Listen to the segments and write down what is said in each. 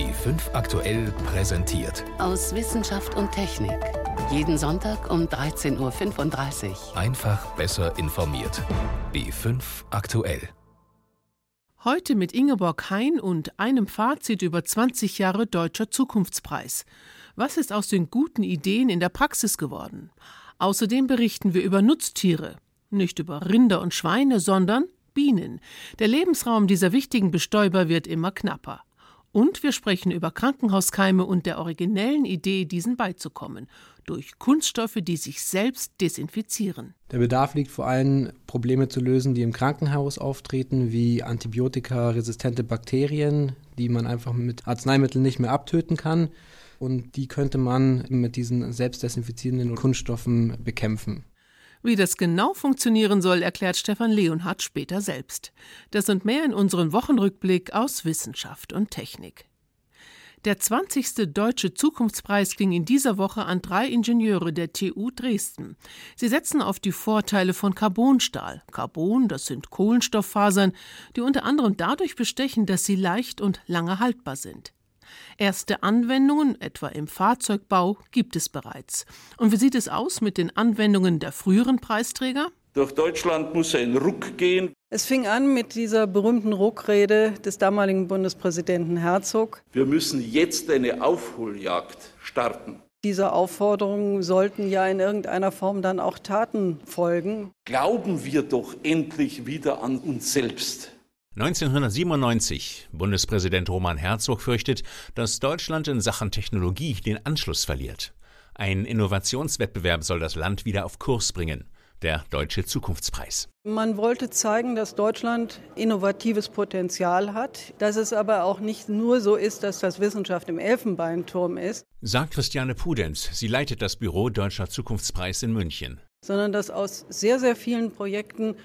B5 aktuell präsentiert. Aus Wissenschaft und Technik. Jeden Sonntag um 13.35 Uhr. Einfach besser informiert. B5 aktuell. Heute mit Ingeborg Hein und einem Fazit über 20 Jahre Deutscher Zukunftspreis. Was ist aus den guten Ideen in der Praxis geworden? Außerdem berichten wir über Nutztiere. Nicht über Rinder und Schweine, sondern Bienen. Der Lebensraum dieser wichtigen Bestäuber wird immer knapper. Und wir sprechen über Krankenhauskeime und der originellen Idee, diesen beizukommen, durch Kunststoffe, die sich selbst desinfizieren. Der Bedarf liegt vor allem, Probleme zu lösen, die im Krankenhaus auftreten, wie antibiotikaresistente Bakterien, die man einfach mit Arzneimitteln nicht mehr abtöten kann. Und die könnte man mit diesen selbstdesinfizierenden Kunststoffen bekämpfen. Wie das genau funktionieren soll, erklärt Stefan Leonhardt später selbst. Das und mehr in unserem Wochenrückblick aus Wissenschaft und Technik. Der 20. Deutsche Zukunftspreis ging in dieser Woche an drei Ingenieure der TU Dresden. Sie setzen auf die Vorteile von Carbonstahl. Carbon, das sind Kohlenstofffasern, die unter anderem dadurch bestechen, dass sie leicht und lange haltbar sind. Erste Anwendungen, etwa im Fahrzeugbau, gibt es bereits. Und wie sieht es aus mit den Anwendungen der früheren Preisträger? Durch Deutschland muss ein Ruck gehen. Es fing an mit dieser berühmten Ruckrede des damaligen Bundespräsidenten Herzog. Wir müssen jetzt eine Aufholjagd starten. Dieser Aufforderung sollten ja in irgendeiner Form dann auch Taten folgen. Glauben wir doch endlich wieder an uns selbst. 1997. Bundespräsident Roman Herzog fürchtet, dass Deutschland in Sachen Technologie den Anschluss verliert. Ein Innovationswettbewerb soll das Land wieder auf Kurs bringen. Der Deutsche Zukunftspreis. Man wollte zeigen, dass Deutschland innovatives Potenzial hat, dass es aber auch nicht nur so ist, dass das Wissenschaft im Elfenbeinturm ist. Sagt Christiane Pudenz. Sie leitet das Büro Deutscher Zukunftspreis in München. Sondern dass aus sehr, sehr vielen Projekten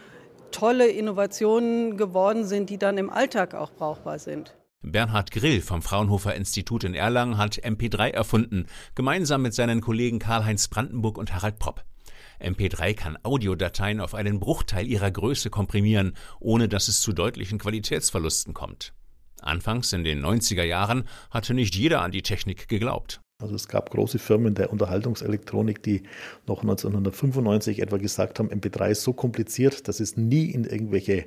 tolle Innovationen geworden sind, die dann im Alltag auch brauchbar sind. Bernhard Grill vom Fraunhofer Institut in Erlangen hat MP3 erfunden, gemeinsam mit seinen Kollegen Karl-Heinz Brandenburg und Harald Propp. MP3 kann Audiodateien auf einen Bruchteil ihrer Größe komprimieren, ohne dass es zu deutlichen Qualitätsverlusten kommt. Anfangs in den 90er Jahren hatte nicht jeder an die Technik geglaubt. Also es gab große Firmen der Unterhaltungselektronik, die noch 1995 etwa gesagt haben, MP3 ist so kompliziert, dass es nie in irgendwelche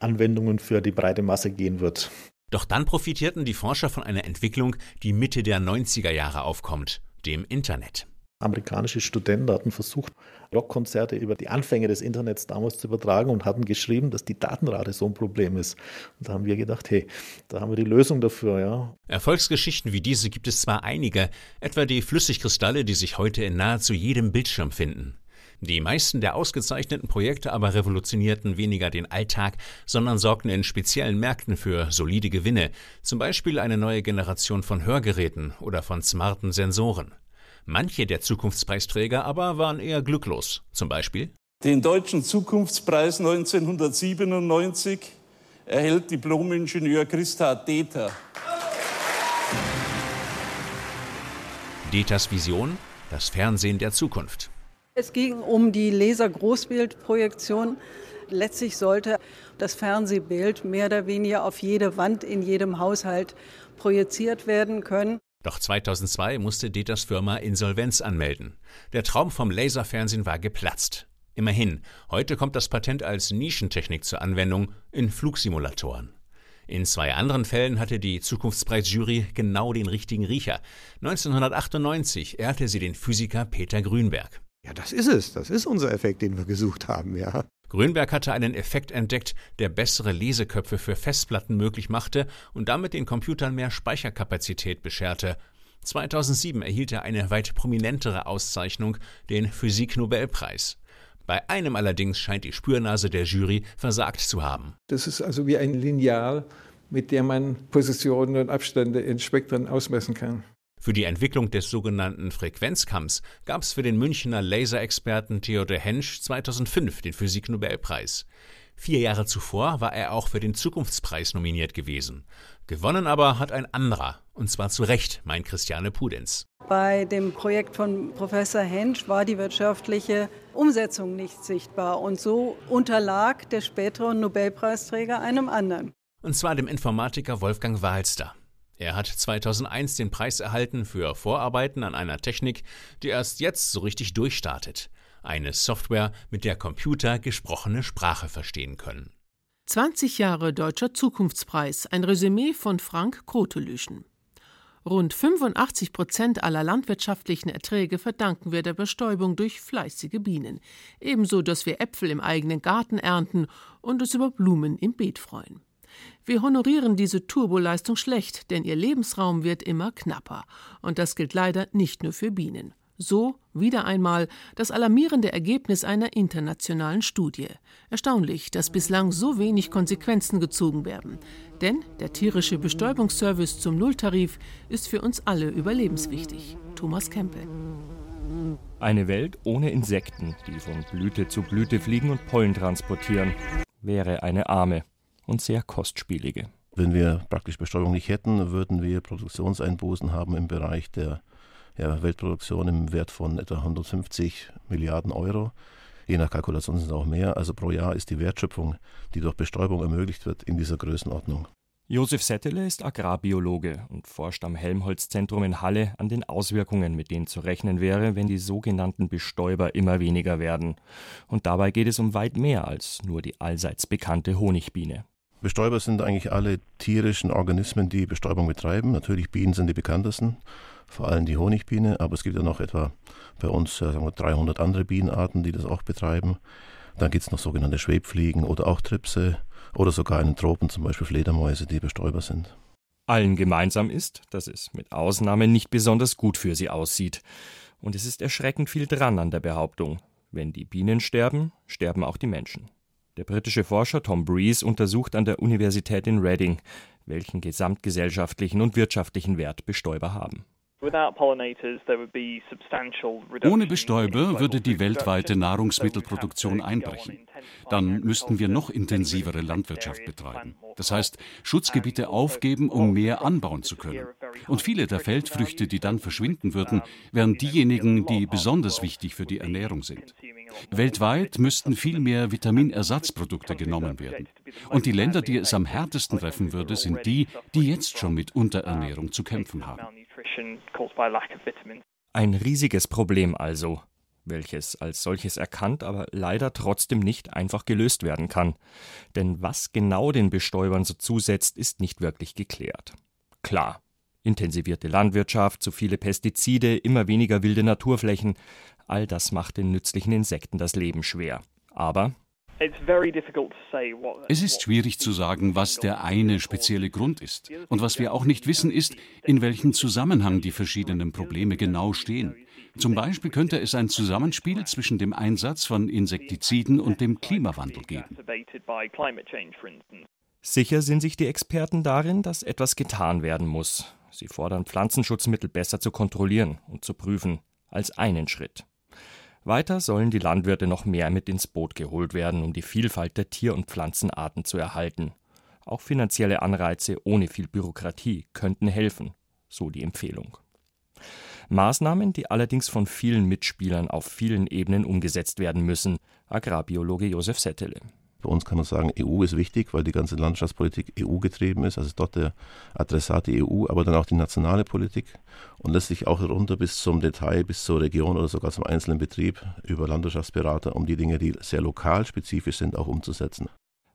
Anwendungen für die breite Masse gehen wird. Doch dann profitierten die Forscher von einer Entwicklung, die Mitte der 90er Jahre aufkommt, dem Internet. Amerikanische Studenten hatten versucht, Rockkonzerte über die Anfänge des Internets damals zu übertragen und hatten geschrieben, dass die Datenrate so ein Problem ist. Und da haben wir gedacht, hey, da haben wir die Lösung dafür, ja. Erfolgsgeschichten wie diese gibt es zwar einige, etwa die Flüssigkristalle, die sich heute in nahezu jedem Bildschirm finden. Die meisten der ausgezeichneten Projekte aber revolutionierten weniger den Alltag, sondern sorgten in speziellen Märkten für solide Gewinne, zum Beispiel eine neue Generation von Hörgeräten oder von smarten Sensoren. Manche der Zukunftspreisträger aber waren eher glücklos. Zum Beispiel den Deutschen Zukunftspreis 1997 erhält Diplomingenieur Christa Deter. Deters Vision, das Fernsehen der Zukunft. Es ging um die Laser-Großbildprojektion. Letztlich sollte das Fernsehbild mehr oder weniger auf jede Wand in jedem Haushalt projiziert werden können. Doch 2002 musste Deters Firma Insolvenz anmelden. Der Traum vom Laserfernsehen war geplatzt. Immerhin, heute kommt das Patent als Nischentechnik zur Anwendung in Flugsimulatoren. In zwei anderen Fällen hatte die Zukunftspreisjury genau den richtigen Riecher. 1998 ehrte sie den Physiker Peter Grünberg. Ja, das ist es. Das ist unser Effekt, den wir gesucht haben, ja. Grünberg hatte einen Effekt entdeckt, der bessere Leseköpfe für Festplatten möglich machte und damit den Computern mehr Speicherkapazität bescherte. 2007 erhielt er eine weit prominentere Auszeichnung, den Physik-Nobelpreis. Bei einem allerdings scheint die Spürnase der Jury versagt zu haben. Das ist also wie ein Lineal, mit dem man Positionen und Abstände in Spektren ausmessen kann. Für die Entwicklung des sogenannten Frequenzkamms gab es für den Münchner Laserexperten Theodor Hensch 2005 den Physiknobelpreis. Vier Jahre zuvor war er auch für den Zukunftspreis nominiert gewesen. Gewonnen aber hat ein anderer, und zwar zu Recht, meint Christiane Pudenz. Bei dem Projekt von Professor Hensch war die wirtschaftliche Umsetzung nicht sichtbar und so unterlag der spätere Nobelpreisträger einem anderen. Und zwar dem Informatiker Wolfgang Wahlster. Er hat 2001 den Preis erhalten für Vorarbeiten an einer Technik, die erst jetzt so richtig durchstartet. Eine Software, mit der Computer gesprochene Sprache verstehen können. 20 Jahre Deutscher Zukunftspreis, ein Resümee von Frank Krotelüschen. Rund 85 Prozent aller landwirtschaftlichen Erträge verdanken wir der Bestäubung durch fleißige Bienen. Ebenso, dass wir Äpfel im eigenen Garten ernten und uns über Blumen im Beet freuen. Wir honorieren diese Turboleistung schlecht, denn ihr Lebensraum wird immer knapper. Und das gilt leider nicht nur für Bienen. So wieder einmal das alarmierende Ergebnis einer internationalen Studie. Erstaunlich, dass bislang so wenig Konsequenzen gezogen werden. Denn der tierische Bestäubungsservice zum Nulltarif ist für uns alle überlebenswichtig. Thomas Kempel. Eine Welt ohne Insekten, die von Blüte zu Blüte fliegen und Pollen transportieren, wäre eine arme und sehr kostspielige. Wenn wir praktisch Bestäubung nicht hätten, würden wir Produktionseinbußen haben im Bereich der ja, Weltproduktion im Wert von etwa 150 Milliarden Euro. Je nach Kalkulation sind es auch mehr. Also pro Jahr ist die Wertschöpfung, die durch Bestäubung ermöglicht wird, in dieser Größenordnung. Josef Settele ist Agrarbiologe und forscht am Helmholtz-Zentrum in Halle an den Auswirkungen, mit denen zu rechnen wäre, wenn die sogenannten Bestäuber immer weniger werden. Und dabei geht es um weit mehr als nur die allseits bekannte Honigbiene. Bestäuber sind eigentlich alle tierischen Organismen, die Bestäubung betreiben. Natürlich Bienen sind die bekanntesten, vor allem die Honigbiene, aber es gibt ja noch etwa bei uns sagen wir, 300 andere Bienenarten, die das auch betreiben. Dann gibt es noch sogenannte Schwebfliegen oder auch Tripse oder sogar in den Tropen zum Beispiel Fledermäuse, die Bestäuber sind. Allen gemeinsam ist, dass es mit Ausnahme nicht besonders gut für sie aussieht. Und es ist erschreckend viel dran an der Behauptung. Wenn die Bienen sterben, sterben auch die Menschen. Der britische Forscher Tom Breeze untersucht an der Universität in Reading, welchen gesamtgesellschaftlichen und wirtschaftlichen Wert Bestäuber haben. Ohne Bestäuber würde die weltweite Nahrungsmittelproduktion einbrechen. Dann müssten wir noch intensivere Landwirtschaft betreiben. Das heißt, Schutzgebiete aufgeben, um mehr anbauen zu können. Und viele der Feldfrüchte, die dann verschwinden würden, wären diejenigen, die besonders wichtig für die Ernährung sind. Weltweit müssten viel mehr Vitaminersatzprodukte genommen werden. Und die Länder, die es am härtesten treffen würde, sind die, die jetzt schon mit Unterernährung zu kämpfen haben. Ein riesiges Problem also, welches als solches erkannt, aber leider trotzdem nicht einfach gelöst werden kann. Denn was genau den Bestäubern so zusetzt, ist nicht wirklich geklärt. Klar, intensivierte Landwirtschaft, zu viele Pestizide, immer weniger wilde Naturflächen, all das macht den nützlichen Insekten das Leben schwer. Aber es ist schwierig zu sagen, was der eine spezielle Grund ist. Und was wir auch nicht wissen, ist, in welchem Zusammenhang die verschiedenen Probleme genau stehen. Zum Beispiel könnte es ein Zusammenspiel zwischen dem Einsatz von Insektiziden und dem Klimawandel geben. Sicher sind sich die Experten darin, dass etwas getan werden muss. Sie fordern Pflanzenschutzmittel besser zu kontrollieren und zu prüfen, als einen Schritt. Weiter sollen die Landwirte noch mehr mit ins Boot geholt werden, um die Vielfalt der Tier- und Pflanzenarten zu erhalten. Auch finanzielle Anreize ohne viel Bürokratie könnten helfen, so die Empfehlung. Maßnahmen, die allerdings von vielen Mitspielern auf vielen Ebenen umgesetzt werden müssen, Agrarbiologe Josef Settele. Bei uns kann man sagen, EU ist wichtig, weil die ganze Landschaftspolitik EU getrieben ist. Also dort der Adressat die EU, aber dann auch die nationale Politik und letztlich auch runter bis zum Detail, bis zur Region oder sogar zum einzelnen Betrieb über Landwirtschaftsberater, um die Dinge, die sehr lokal spezifisch sind, auch umzusetzen.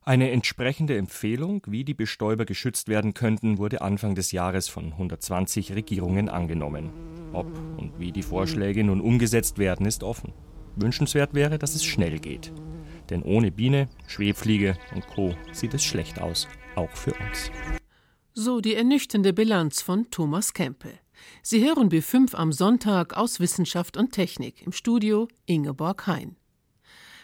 Eine entsprechende Empfehlung, wie die Bestäuber geschützt werden könnten, wurde Anfang des Jahres von 120 Regierungen angenommen. Ob und wie die Vorschläge nun umgesetzt werden, ist offen. Wünschenswert wäre, dass es schnell geht. Denn ohne Biene, Schwebfliege und Co. sieht es schlecht aus, auch für uns. So die ernüchternde Bilanz von Thomas Kempe. Sie hören B5 am Sonntag aus Wissenschaft und Technik im Studio Ingeborg Hein.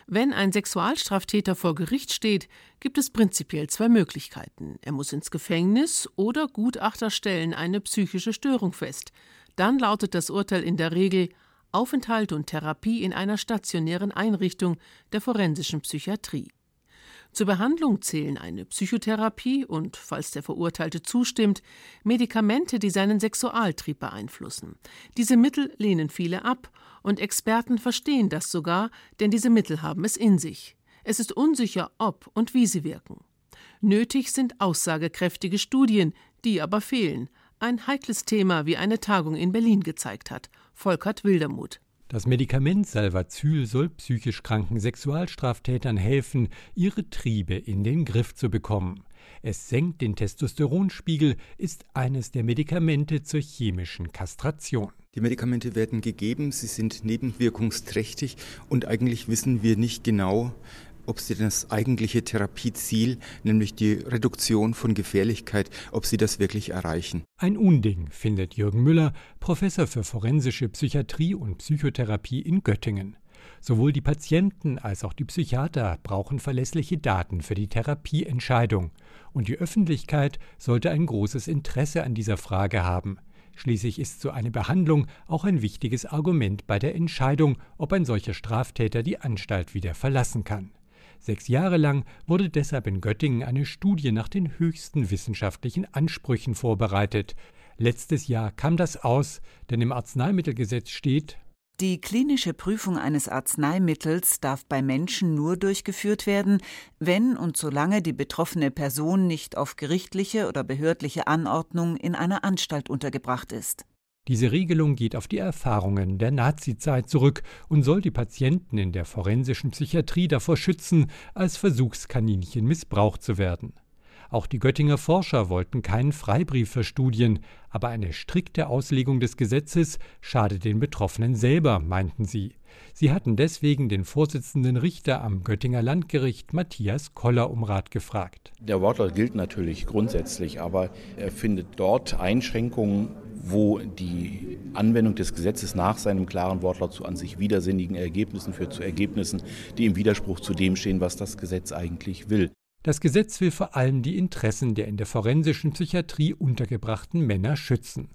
Wenn ein Sexualstraftäter vor Gericht steht, gibt es prinzipiell zwei Möglichkeiten. Er muss ins Gefängnis oder Gutachter stellen eine psychische Störung fest. Dann lautet das Urteil in der Regel Aufenthalt und Therapie in einer stationären Einrichtung der forensischen Psychiatrie. Zur Behandlung zählen eine Psychotherapie und, falls der Verurteilte zustimmt, Medikamente, die seinen Sexualtrieb beeinflussen. Diese Mittel lehnen viele ab, und Experten verstehen das sogar, denn diese Mittel haben es in sich. Es ist unsicher, ob und wie sie wirken. Nötig sind aussagekräftige Studien, die aber fehlen. Ein heikles Thema, wie eine Tagung in Berlin gezeigt hat. Volkert Wildermuth. Das Medikament Salvazyl soll psychisch kranken Sexualstraftätern helfen, ihre Triebe in den Griff zu bekommen. Es senkt den Testosteronspiegel, ist eines der Medikamente zur chemischen Kastration. Die Medikamente werden gegeben, sie sind nebenwirkungsträchtig und eigentlich wissen wir nicht genau, ob sie das eigentliche Therapieziel, nämlich die Reduktion von Gefährlichkeit, ob sie das wirklich erreichen. Ein Unding, findet Jürgen Müller, Professor für forensische Psychiatrie und Psychotherapie in Göttingen. Sowohl die Patienten als auch die Psychiater brauchen verlässliche Daten für die Therapieentscheidung, und die Öffentlichkeit sollte ein großes Interesse an dieser Frage haben. Schließlich ist so eine Behandlung auch ein wichtiges Argument bei der Entscheidung, ob ein solcher Straftäter die Anstalt wieder verlassen kann. Sechs Jahre lang wurde deshalb in Göttingen eine Studie nach den höchsten wissenschaftlichen Ansprüchen vorbereitet. Letztes Jahr kam das aus, denn im Arzneimittelgesetz steht, die klinische Prüfung eines Arzneimittels darf bei Menschen nur durchgeführt werden, wenn und solange die betroffene Person nicht auf gerichtliche oder behördliche Anordnung in einer Anstalt untergebracht ist. Diese Regelung geht auf die Erfahrungen der Nazizeit zurück und soll die Patienten in der forensischen Psychiatrie davor schützen, als Versuchskaninchen missbraucht zu werden. Auch die Göttinger Forscher wollten keinen Freibrief für Studien, aber eine strikte Auslegung des Gesetzes schadet den Betroffenen selber, meinten sie. Sie hatten deswegen den Vorsitzenden Richter am Göttinger Landgericht Matthias Koller um Rat gefragt. Der Wortlaut gilt natürlich grundsätzlich, aber er findet dort Einschränkungen, wo die Anwendung des Gesetzes nach seinem klaren Wortlaut zu an sich widersinnigen Ergebnissen führt, zu Ergebnissen, die im Widerspruch zu dem stehen, was das Gesetz eigentlich will. Das Gesetz will vor allem die Interessen der in der forensischen Psychiatrie untergebrachten Männer schützen.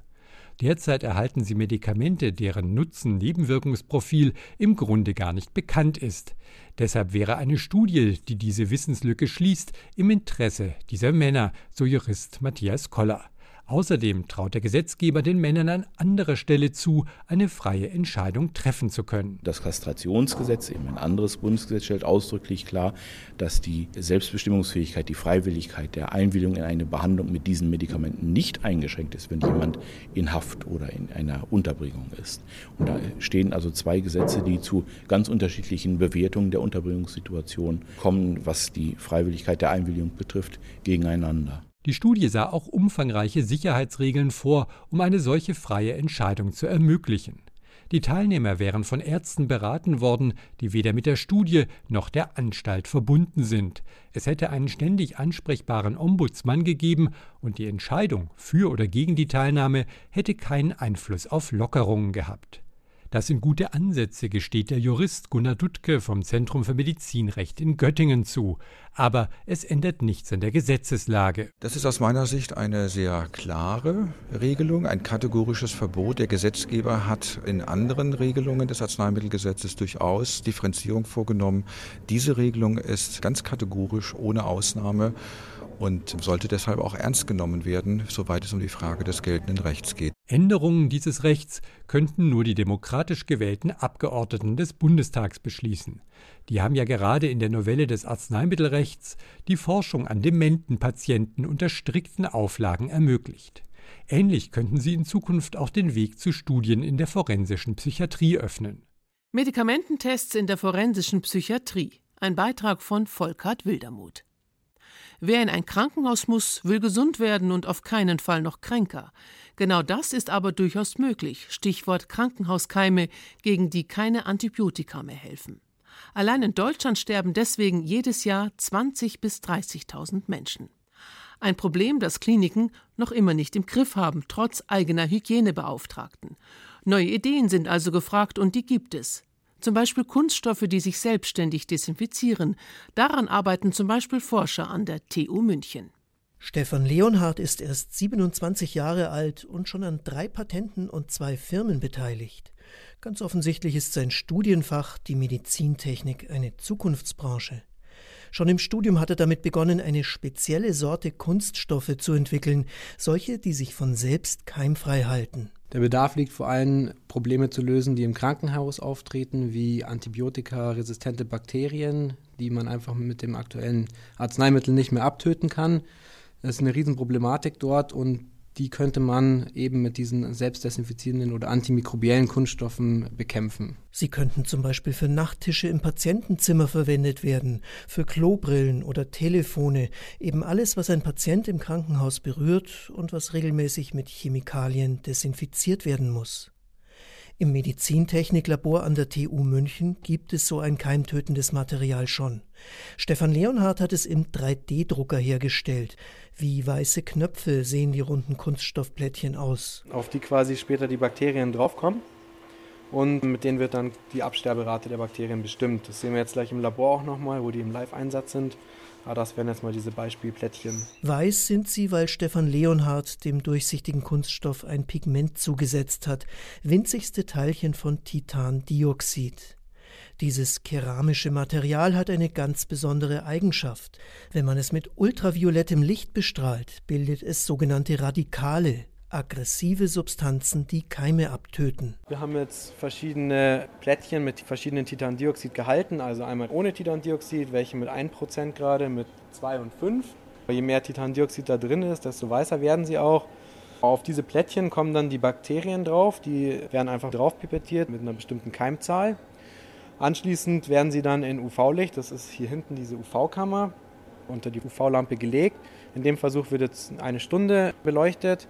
Derzeit erhalten sie Medikamente, deren Nutzen-Nebenwirkungsprofil im Grunde gar nicht bekannt ist. Deshalb wäre eine Studie, die diese Wissenslücke schließt, im Interesse dieser Männer, so Jurist Matthias Koller. Außerdem traut der Gesetzgeber den Männern an anderer Stelle zu, eine freie Entscheidung treffen zu können. Das Kastrationsgesetz, eben ein anderes Bundesgesetz, stellt ausdrücklich klar, dass die Selbstbestimmungsfähigkeit, die Freiwilligkeit der Einwilligung in eine Behandlung mit diesen Medikamenten nicht eingeschränkt ist, wenn jemand in Haft oder in einer Unterbringung ist. Und da stehen also zwei Gesetze, die zu ganz unterschiedlichen Bewertungen der Unterbringungssituation kommen, was die Freiwilligkeit der Einwilligung betrifft, gegeneinander. Die Studie sah auch umfangreiche Sicherheitsregeln vor, um eine solche freie Entscheidung zu ermöglichen. Die Teilnehmer wären von Ärzten beraten worden, die weder mit der Studie noch der Anstalt verbunden sind. Es hätte einen ständig ansprechbaren Ombudsmann gegeben und die Entscheidung für oder gegen die Teilnahme hätte keinen Einfluss auf Lockerungen gehabt. Das sind gute Ansätze, gesteht der Jurist Gunnar Duttke vom Zentrum für Medizinrecht in Göttingen zu. Aber es ändert nichts an der Gesetzeslage. Das ist aus meiner Sicht eine sehr klare Regelung, ein kategorisches Verbot. Der Gesetzgeber hat in anderen Regelungen des Arzneimittelgesetzes durchaus Differenzierung vorgenommen. Diese Regelung ist ganz kategorisch ohne Ausnahme und sollte deshalb auch ernst genommen werden, soweit es um die Frage des geltenden Rechts geht. Änderungen dieses Rechts könnten nur die demokratisch gewählten Abgeordneten des Bundestags beschließen. Die haben ja gerade in der Novelle des Arzneimittelrechts die Forschung an dementen Patienten unter strikten Auflagen ermöglicht. Ähnlich könnten sie in Zukunft auch den Weg zu Studien in der forensischen Psychiatrie öffnen. Medikamententests in der forensischen Psychiatrie. Ein Beitrag von Volkart Wildermuth. Wer in ein Krankenhaus muss, will gesund werden und auf keinen Fall noch kränker. Genau das ist aber durchaus möglich. Stichwort Krankenhauskeime, gegen die keine Antibiotika mehr helfen. Allein in Deutschland sterben deswegen jedes Jahr 20.000 bis 30.000 Menschen. Ein Problem, das Kliniken noch immer nicht im Griff haben, trotz eigener Hygienebeauftragten. Neue Ideen sind also gefragt und die gibt es. Zum Beispiel Kunststoffe, die sich selbstständig desinfizieren. Daran arbeiten zum Beispiel Forscher an der TU München. Stefan Leonhardt ist erst 27 Jahre alt und schon an drei Patenten und zwei Firmen beteiligt. Ganz offensichtlich ist sein Studienfach, die Medizintechnik, eine Zukunftsbranche. Schon im Studium hat er damit begonnen, eine spezielle Sorte Kunststoffe zu entwickeln, solche, die sich von selbst keimfrei halten. Der Bedarf liegt vor allem, Probleme zu lösen, die im Krankenhaus auftreten, wie antibiotikaresistente Bakterien, die man einfach mit dem aktuellen Arzneimittel nicht mehr abtöten kann. Das ist eine Riesenproblematik dort und die könnte man eben mit diesen selbstdesinfizierenden oder antimikrobiellen Kunststoffen bekämpfen. Sie könnten zum Beispiel für Nachttische im Patientenzimmer verwendet werden, für Klobrillen oder Telefone, eben alles, was ein Patient im Krankenhaus berührt und was regelmäßig mit Chemikalien desinfiziert werden muss. Im Medizintechniklabor an der TU München gibt es so ein keimtötendes Material schon. Stefan Leonhardt hat es im 3D-Drucker hergestellt. Wie weiße Knöpfe sehen die runden Kunststoffplättchen aus. Auf die quasi später die Bakterien draufkommen. Und mit denen wird dann die Absterberate der Bakterien bestimmt. Das sehen wir jetzt gleich im Labor auch nochmal, wo die im Live-Einsatz sind. Aber das wären jetzt mal diese Beispielplättchen. Weiß sind sie, weil Stefan Leonhardt dem durchsichtigen Kunststoff ein Pigment zugesetzt hat. Winzigste Teilchen von Titandioxid. Dieses keramische Material hat eine ganz besondere Eigenschaft. Wenn man es mit ultraviolettem Licht bestrahlt, bildet es sogenannte Radikale, aggressive Substanzen, die Keime abtöten. Wir haben jetzt verschiedene Plättchen mit verschiedenen Titandioxid gehalten, also einmal ohne Titandioxid, welche mit 1% gerade, mit 2 und 5. Je mehr Titandioxid da drin ist, desto weißer werden sie auch. Auf diese Plättchen kommen dann die Bakterien drauf, die werden einfach drauf pipettiert mit einer bestimmten Keimzahl. Anschließend werden sie dann in UV-Licht, das ist hier hinten diese UV-Kammer, unter die UV-Lampe gelegt. In dem Versuch wird jetzt eine Stunde beleuchtet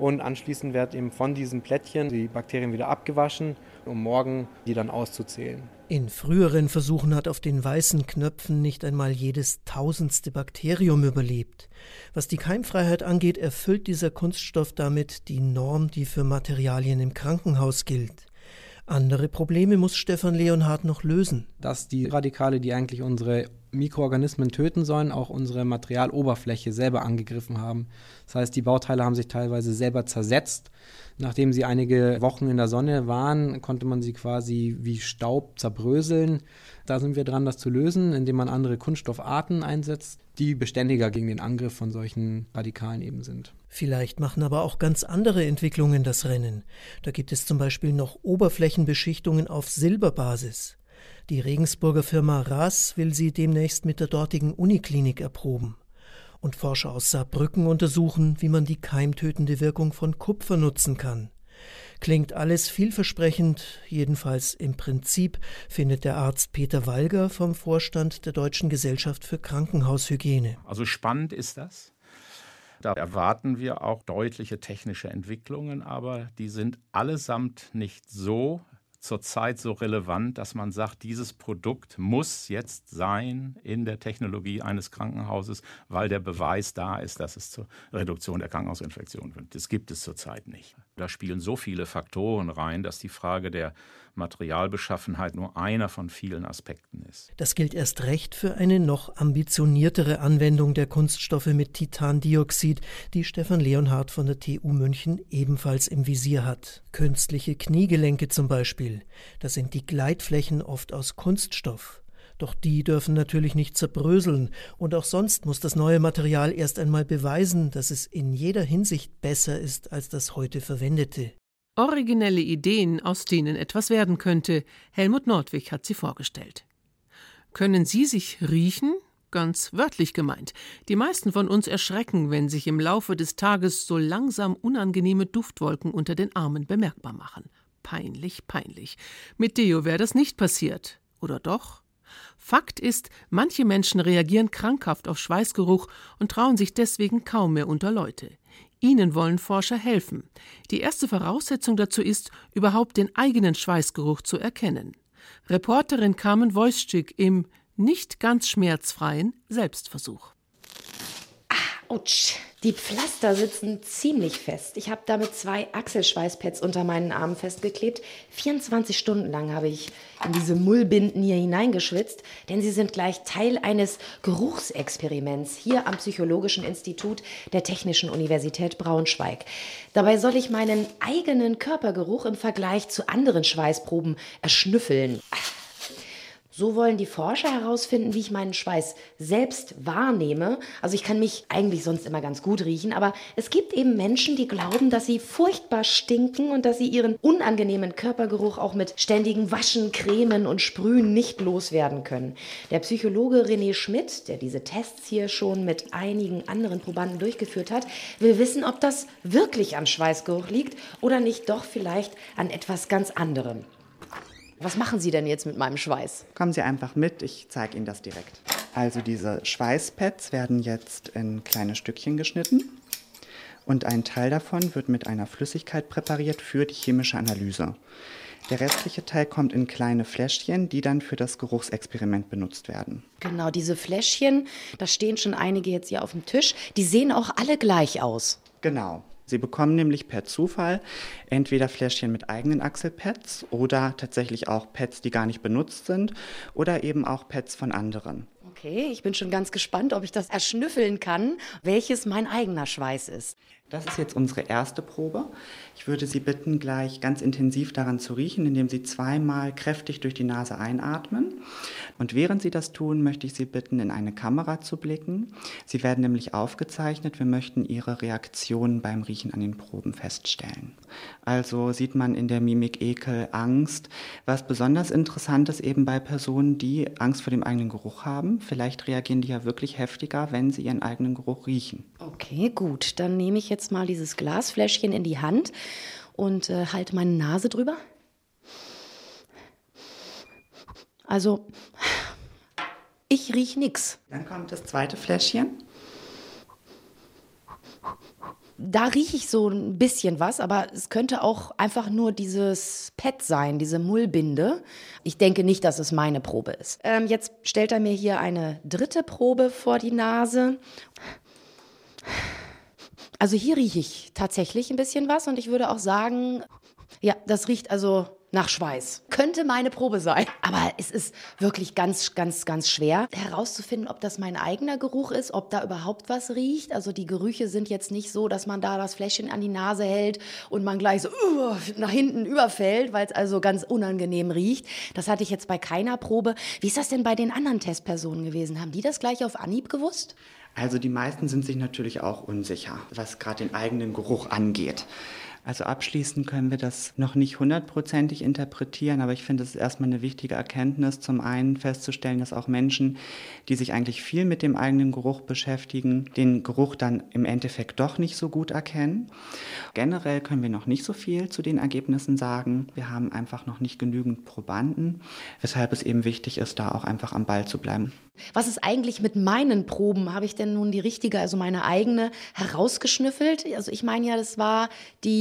und anschließend wird eben von diesen Plättchen die Bakterien wieder abgewaschen, um morgen die dann auszuzählen. In früheren Versuchen hat auf den weißen Knöpfen nicht einmal jedes tausendste Bakterium überlebt. Was die Keimfreiheit angeht, erfüllt dieser Kunststoff damit die Norm, die für Materialien im Krankenhaus gilt. Andere Probleme muss Stefan Leonhardt noch lösen. Dass die Radikale, die eigentlich unsere Mikroorganismen töten sollen, auch unsere Materialoberfläche selber angegriffen haben. Das heißt, die Bauteile haben sich teilweise selber zersetzt. Nachdem sie einige Wochen in der Sonne waren, konnte man sie quasi wie Staub zerbröseln. Da sind wir dran, das zu lösen, indem man andere Kunststoffarten einsetzt, die beständiger gegen den Angriff von solchen Radikalen eben sind. Vielleicht machen aber auch ganz andere Entwicklungen das Rennen. Da gibt es zum Beispiel noch Oberflächenbeschichtungen auf Silberbasis. Die Regensburger Firma RAS will sie demnächst mit der dortigen Uniklinik erproben. Und Forscher aus Saarbrücken untersuchen, wie man die keimtötende Wirkung von Kupfer nutzen kann. Klingt alles vielversprechend, jedenfalls im Prinzip, findet der Arzt Peter Walger vom Vorstand der Deutschen Gesellschaft für Krankenhaushygiene. Also spannend ist das. Da erwarten wir auch deutliche technische Entwicklungen, aber die sind allesamt nicht so zurzeit so relevant, dass man sagt, dieses Produkt muss jetzt sein in der Technologie eines Krankenhauses, weil der Beweis da ist, dass es zur Reduktion der Krankenhausinfektion führt. Das gibt es zurzeit nicht. Da spielen so viele Faktoren rein, dass die Frage der Materialbeschaffenheit nur einer von vielen Aspekten ist. Das gilt erst recht für eine noch ambitioniertere Anwendung der Kunststoffe mit Titandioxid, die Stefan Leonhardt von der TU München ebenfalls im Visier hat. Künstliche Kniegelenke zum Beispiel. Da sind die Gleitflächen oft aus Kunststoff. Doch die dürfen natürlich nicht zerbröseln, und auch sonst muss das neue Material erst einmal beweisen, dass es in jeder Hinsicht besser ist als das heute verwendete. Originelle Ideen, aus denen etwas werden könnte. Helmut Nordwig hat sie vorgestellt. Können Sie sich riechen? Ganz wörtlich gemeint. Die meisten von uns erschrecken, wenn sich im Laufe des Tages so langsam unangenehme Duftwolken unter den Armen bemerkbar machen. Peinlich, peinlich. Mit Deo wäre das nicht passiert. Oder doch? Fakt ist, manche Menschen reagieren krankhaft auf Schweißgeruch und trauen sich deswegen kaum mehr unter Leute. Ihnen wollen Forscher helfen. Die erste Voraussetzung dazu ist, überhaupt den eigenen Schweißgeruch zu erkennen. Reporterin Carmen Wojcik im nicht ganz schmerzfreien Selbstversuch. Autsch, die Pflaster sitzen ziemlich fest. Ich habe damit zwei Achselschweißpads unter meinen Armen festgeklebt. 24 Stunden lang habe ich in diese Mullbinden hier hineingeschwitzt, denn sie sind gleich Teil eines Geruchsexperiments hier am Psychologischen Institut der Technischen Universität Braunschweig. Dabei soll ich meinen eigenen Körpergeruch im Vergleich zu anderen Schweißproben erschnüffeln. So wollen die Forscher herausfinden, wie ich meinen Schweiß selbst wahrnehme. Also ich kann mich eigentlich sonst immer ganz gut riechen, aber es gibt eben Menschen, die glauben, dass sie furchtbar stinken und dass sie ihren unangenehmen Körpergeruch auch mit ständigen Waschen, Cremen und Sprühen nicht loswerden können. Der Psychologe René Schmidt, der diese Tests hier schon mit einigen anderen Probanden durchgeführt hat, will wissen, ob das wirklich am Schweißgeruch liegt oder nicht doch vielleicht an etwas ganz anderem. Was machen Sie denn jetzt mit meinem Schweiß? Kommen Sie einfach mit, ich zeige Ihnen das direkt. Also diese Schweißpads werden jetzt in kleine Stückchen geschnitten und ein Teil davon wird mit einer Flüssigkeit präpariert für die chemische Analyse. Der restliche Teil kommt in kleine Fläschchen, die dann für das Geruchsexperiment benutzt werden. Genau, diese Fläschchen, da stehen schon einige jetzt hier auf dem Tisch, die sehen auch alle gleich aus. Genau. Sie bekommen nämlich per Zufall entweder Fläschchen mit eigenen Achselpads oder tatsächlich auch Pads, die gar nicht benutzt sind oder eben auch Pads von anderen. Okay, ich bin schon ganz gespannt, ob ich das erschnüffeln kann, welches mein eigener Schweiß ist. Das ist jetzt unsere erste Probe. Ich würde Sie bitten, gleich ganz intensiv daran zu riechen, indem Sie zweimal kräftig durch die Nase einatmen. Und während Sie das tun, möchte ich Sie bitten, in eine Kamera zu blicken. Sie werden nämlich aufgezeichnet. Wir möchten Ihre Reaktionen beim Riechen an den Proben feststellen. Also sieht man in der Mimik Ekel, Angst. Was besonders interessant ist eben bei Personen, die Angst vor dem eigenen Geruch haben. Vielleicht reagieren die ja wirklich heftiger, wenn sie ihren eigenen Geruch riechen. Okay, gut. Dann nehme ich jetzt mal dieses Glasfläschchen in die Hand und äh, halte meine Nase drüber. Also, ich rieche nichts. Dann kommt das zweite Fläschchen. Da rieche ich so ein bisschen was, aber es könnte auch einfach nur dieses Pad sein, diese Mullbinde. Ich denke nicht, dass es meine Probe ist. Ähm, jetzt stellt er mir hier eine dritte Probe vor die Nase. Also hier rieche ich tatsächlich ein bisschen was und ich würde auch sagen, ja, das riecht also nach Schweiß. Könnte meine Probe sein. Aber es ist wirklich ganz, ganz, ganz schwer herauszufinden, ob das mein eigener Geruch ist, ob da überhaupt was riecht. Also die Gerüche sind jetzt nicht so, dass man da das Fläschchen an die Nase hält und man gleich so uh, nach hinten überfällt, weil es also ganz unangenehm riecht. Das hatte ich jetzt bei keiner Probe. Wie ist das denn bei den anderen Testpersonen gewesen? Haben die das gleich auf Anhieb gewusst? Also die meisten sind sich natürlich auch unsicher, was gerade den eigenen Geruch angeht. Also abschließend können wir das noch nicht hundertprozentig interpretieren, aber ich finde, es ist erstmal eine wichtige Erkenntnis, zum einen festzustellen, dass auch Menschen, die sich eigentlich viel mit dem eigenen Geruch beschäftigen, den Geruch dann im Endeffekt doch nicht so gut erkennen. Generell können wir noch nicht so viel zu den Ergebnissen sagen. Wir haben einfach noch nicht genügend Probanden, weshalb es eben wichtig ist, da auch einfach am Ball zu bleiben. Was ist eigentlich mit meinen Proben? Habe ich denn nun die richtige, also meine eigene, herausgeschnüffelt? Also ich meine ja, das war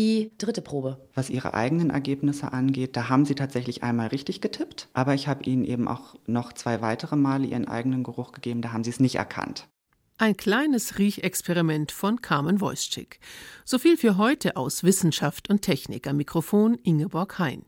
die dritte Probe. Was Ihre eigenen Ergebnisse angeht, da haben Sie tatsächlich einmal richtig getippt, aber ich habe Ihnen eben auch noch zwei weitere Male Ihren eigenen Geruch gegeben, da haben Sie es nicht erkannt. Ein kleines Riechexperiment von Carmen Wojcik. So viel für heute aus Wissenschaft und Technik. Am Mikrofon Ingeborg Hein.